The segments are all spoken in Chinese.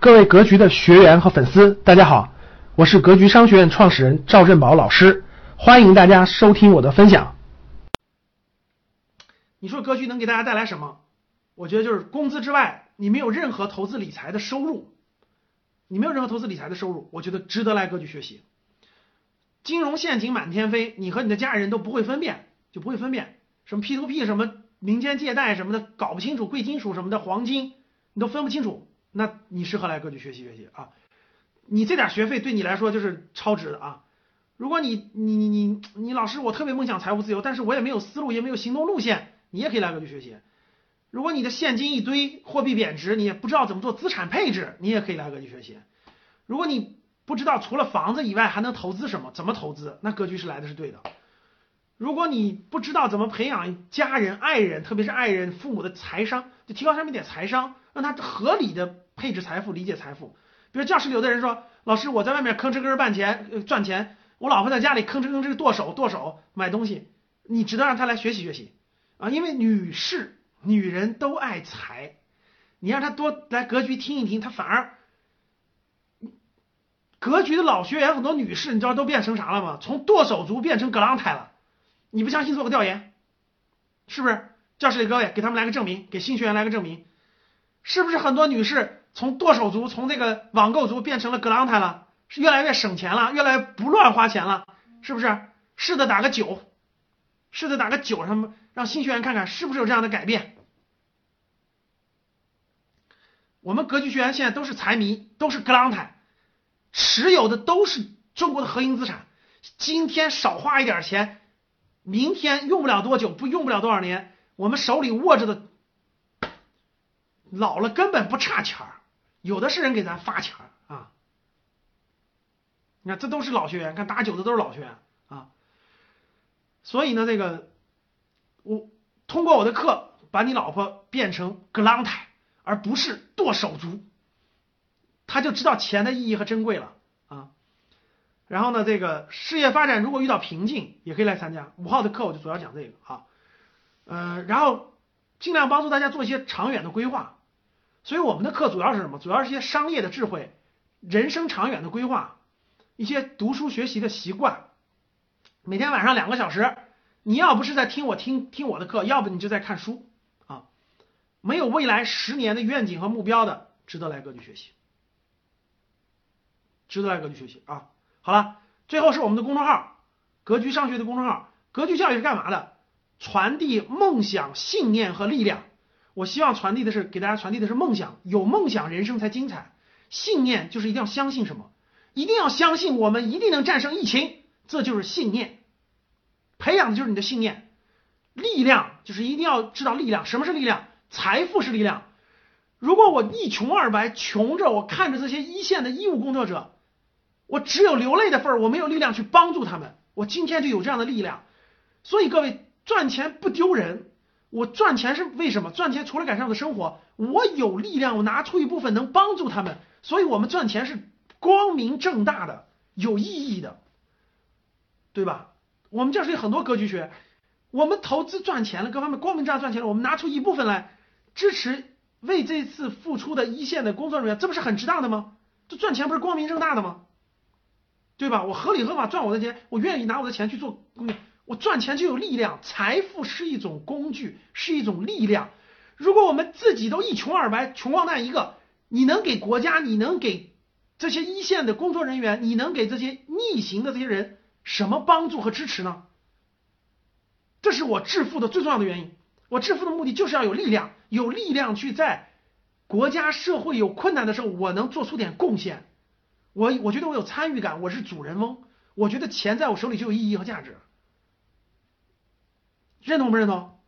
各位格局的学员和粉丝，大家好，我是格局商学院创始人赵振宝老师，欢迎大家收听我的分享。你说格局能给大家带来什么？我觉得就是工资之外，你没有任何投资理财的收入，你没有任何投资理财的收入，我觉得值得来格局学习。金融陷阱满天飞，你和你的家人都不会分辨，就不会分辨什么 P to P 什么民间借贷什么的，搞不清楚贵金属什么的黄金，你都分不清楚。那你适合来格局学习学习啊！你这点学费对你来说就是超值的啊！如果你你你你你老师，我特别梦想财务自由，但是我也没有思路，也没有行动路线，你也可以来格局学习。如果你的现金一堆，货币贬值，你也不知道怎么做资产配置，你也可以来格局学习。如果你不知道除了房子以外还能投资什么，怎么投资，那格局是来的是对的。如果你不知道怎么培养家人、爱人，特别是爱人、父母的财商，就提高他们点财商。让他合理的配置财富，理解财富。比如教室里有的人说：“老师，我在外面吭哧吭哧赚钱赚钱，我老婆在家里吭哧吭哧剁手剁手买东西。”你值得让他来学习学习啊！因为女士、女人都爱财，你让他多来格局听一听，他反而格局的老学员很多女士，你知道都变成啥了吗？从剁手族变成格朗台了。你不相信，做个调研，是不是？教室里各位给他们来个证明，给新学员来个证明。是不是很多女士从剁手族，从这个网购族变成了格朗泰了？是越来越省钱了，越来越不乱花钱了，是不是？是的，打个九，是的，打个九，他们让新学员看看是不是有这样的改变。我们格局学员现在都是财迷，都是格朗泰，持有的都是中国的核心资产。今天少花一点钱，明天用不了多久，不用不了多少年，我们手里握着的。老了根本不差钱儿，有的是人给咱发钱儿啊。你看，这都是老学员，看打九的都是老学员啊。所以呢，这个我通过我的课，把你老婆变成格朗台，而不是剁手族，他就知道钱的意义和珍贵了啊。然后呢，这个事业发展如果遇到瓶颈，也可以来参加五号的课，我就主要讲这个啊。嗯，然后尽量帮助大家做一些长远的规划。所以我们的课主要是什么？主要是一些商业的智慧、人生长远的规划、一些读书学习的习惯。每天晚上两个小时，你要不是在听我听听我的课，要不你就在看书啊。没有未来十年的愿景和目标的，值得来格局学习，值得来格局学习啊。好了，最后是我们的公众号“格局商学”的公众号，格局教育是干嘛的？传递梦想、信念和力量。我希望传递的是给大家传递的是梦想，有梦想人生才精彩。信念就是一定要相信什么，一定要相信我们一定能战胜疫情，这就是信念。培养的就是你的信念。力量就是一定要知道力量，什么是力量？财富是力量。如果我一穷二白，穷着我看着这些一线的医务工作者，我只有流泪的份儿，我没有力量去帮助他们。我今天就有这样的力量。所以各位赚钱不丢人。我赚钱是为什么？赚钱除了改善我的生活，我有力量，我拿出一部分能帮助他们，所以我们赚钱是光明正大的，有意义的，对吧？我们这是很多格局学，我们投资赚钱了，各方面光明正大赚钱了，我们拿出一部分来支持为这次付出的一线的工作人员，这不是很值当的吗？这赚钱不是光明正大的吗？对吧？我合理合法赚我的钱，我愿意拿我的钱去做公益。我赚钱就有力量，财富是一种工具，是一种力量。如果我们自己都一穷二白，穷光蛋一个，你能给国家，你能给这些一线的工作人员，你能给这些逆行的这些人什么帮助和支持呢？这是我致富的最重要的原因。我致富的目的就是要有力量，有力量去在国家社会有困难的时候，我能做出点贡献。我我觉得我有参与感，我是主人翁。我觉得钱在我手里就有意义和价值。认同不认同？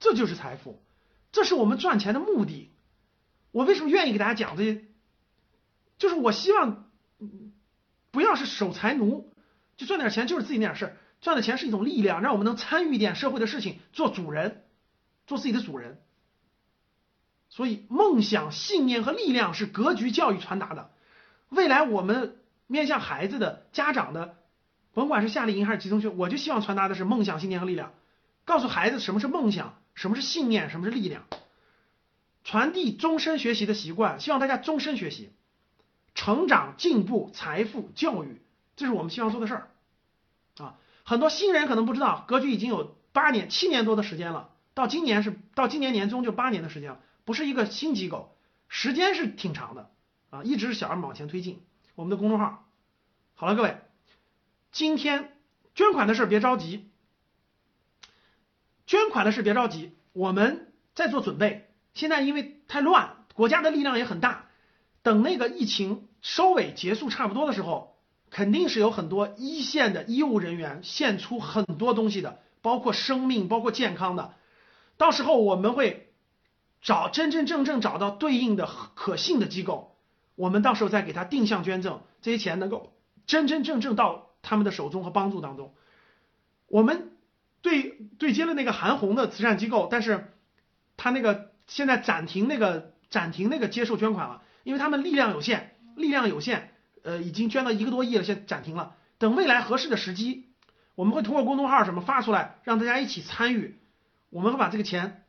这就是财富，这是我们赚钱的目的。我为什么愿意给大家讲这些？就是我希望不要是守财奴，就赚点钱就是自己那点事儿。赚的钱是一种力量，让我们能参与一点社会的事情，做主人，做自己的主人。所以，梦想、信念和力量是格局教育传达的。未来我们。面向孩子的家长的，甭管是夏令营还是集中学，我就希望传达的是梦想、信念和力量，告诉孩子什么是梦想，什么是信念？什么是力量？传递终身学习的习惯，希望大家终身学习，成长、进步、财富、教育，这是我们希望做的事儿啊。很多新人可能不知道，格局已经有八年、七年多的时间了，到今年是到今年年中就八年的时间了，不是一个新机构，时间是挺长的啊，一直是小而往前推进。我们的公众号，好了，各位，今天捐款的事别着急，捐款的事别着急，我们在做准备。现在因为太乱，国家的力量也很大。等那个疫情收尾结束差不多的时候，肯定是有很多一线的医务人员献出很多东西的，包括生命、包括健康的。到时候我们会找真真正正找到对应的可信的机构，我们到时候再给他定向捐赠，这些钱能够真真正正到他们的手中和帮助当中。我们对对接了那个韩红的慈善机构，但是他那个。现在暂停那个暂停那个接受捐款了，因为他们力量有限，力量有限，呃，已经捐了一个多亿了，现在暂停了。等未来合适的时机，我们会通过公众号什么发出来，让大家一起参与。我们会把这个钱，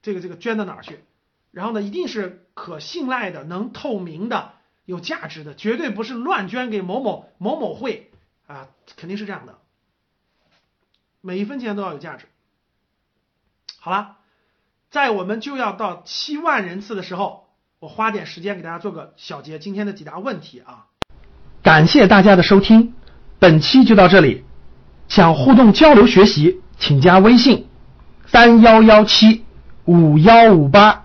这个这个捐到哪儿去？然后呢，一定是可信赖的、能透明的、有价值的，绝对不是乱捐给某某某某会啊，肯定是这样的。每一分钱都要有价值。好了。在我们就要到七万人次的时候，我花点时间给大家做个小结今天的几大问题啊。感谢大家的收听，本期就到这里。想互动交流学习，请加微信三幺幺七五幺五八